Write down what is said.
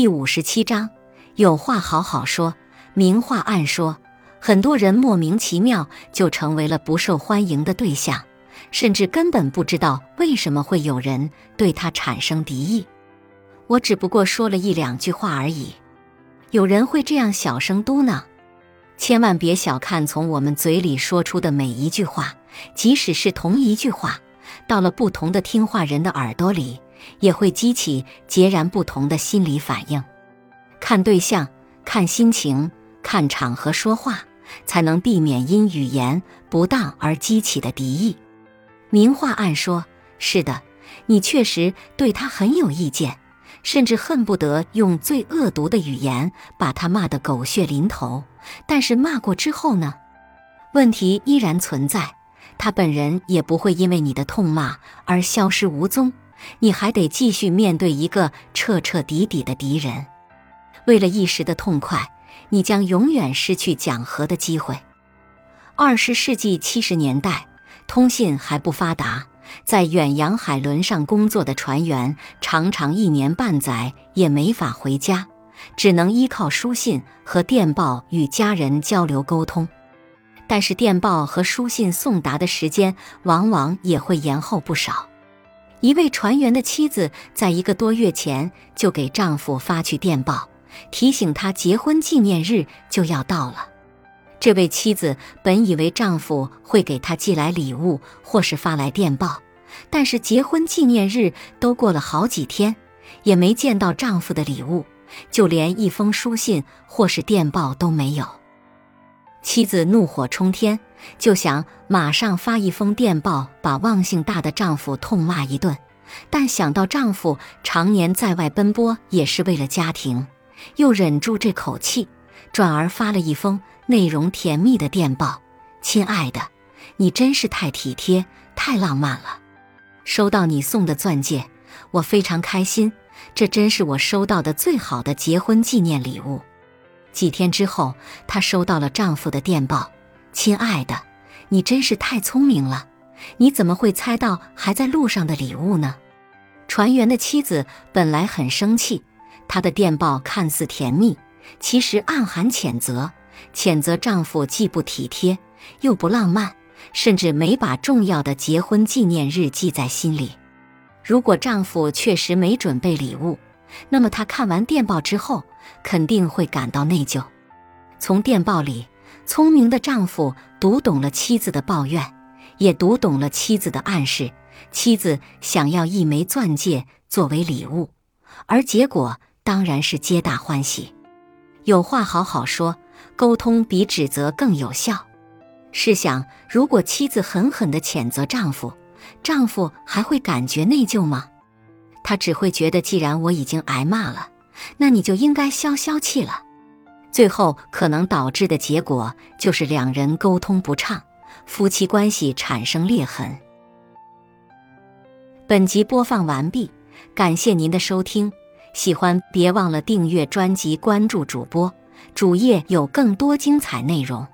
第五十七章，有话好好说，明话暗说。很多人莫名其妙就成为了不受欢迎的对象，甚至根本不知道为什么会有人对他产生敌意。我只不过说了一两句话而已，有人会这样小声嘟囔。千万别小看从我们嘴里说出的每一句话，即使是同一句话，到了不同的听话人的耳朵里，也会激起截然不同的心理反应。看对象，看心情，看场合说话，才能避免因语言不当而激起的敌意。明话暗说，是的，你确实对他很有意见。甚至恨不得用最恶毒的语言把他骂得狗血淋头，但是骂过之后呢？问题依然存在，他本人也不会因为你的痛骂而消失无踪，你还得继续面对一个彻彻底底的敌人。为了一时的痛快，你将永远失去讲和的机会。二十世纪七十年代，通信还不发达。在远洋海轮上工作的船员，常常一年半载也没法回家，只能依靠书信和电报与家人交流沟通。但是电报和书信送达的时间往往也会延后不少。一位船员的妻子在一个多月前就给丈夫发去电报，提醒他结婚纪念日就要到了。这位妻子本以为丈夫会给她寄来礼物，或是发来电报，但是结婚纪念日都过了好几天，也没见到丈夫的礼物，就连一封书信或是电报都没有。妻子怒火冲天，就想马上发一封电报，把忘性大的丈夫痛骂一顿。但想到丈夫常年在外奔波，也是为了家庭，又忍住这口气，转而发了一封。内容甜蜜的电报，亲爱的，你真是太体贴、太浪漫了。收到你送的钻戒，我非常开心。这真是我收到的最好的结婚纪念礼物。几天之后，她收到了丈夫的电报，亲爱的，你真是太聪明了。你怎么会猜到还在路上的礼物呢？船员的妻子本来很生气，她的电报看似甜蜜，其实暗含谴责。谴责丈夫既不体贴又不浪漫，甚至没把重要的结婚纪念日记在心里。如果丈夫确实没准备礼物，那么他看完电报之后肯定会感到内疚。从电报里，聪明的丈夫读懂了妻子的抱怨，也读懂了妻子的暗示。妻子想要一枚钻戒作为礼物，而结果当然是皆大欢喜。有话好好说。沟通比指责更有效。试想，如果妻子狠狠地谴责丈夫，丈夫还会感觉内疚吗？他只会觉得，既然我已经挨骂了，那你就应该消消气了。最后可能导致的结果就是两人沟通不畅，夫妻关系产生裂痕。本集播放完毕，感谢您的收听。喜欢别忘了订阅专辑，关注主播。主页有更多精彩内容。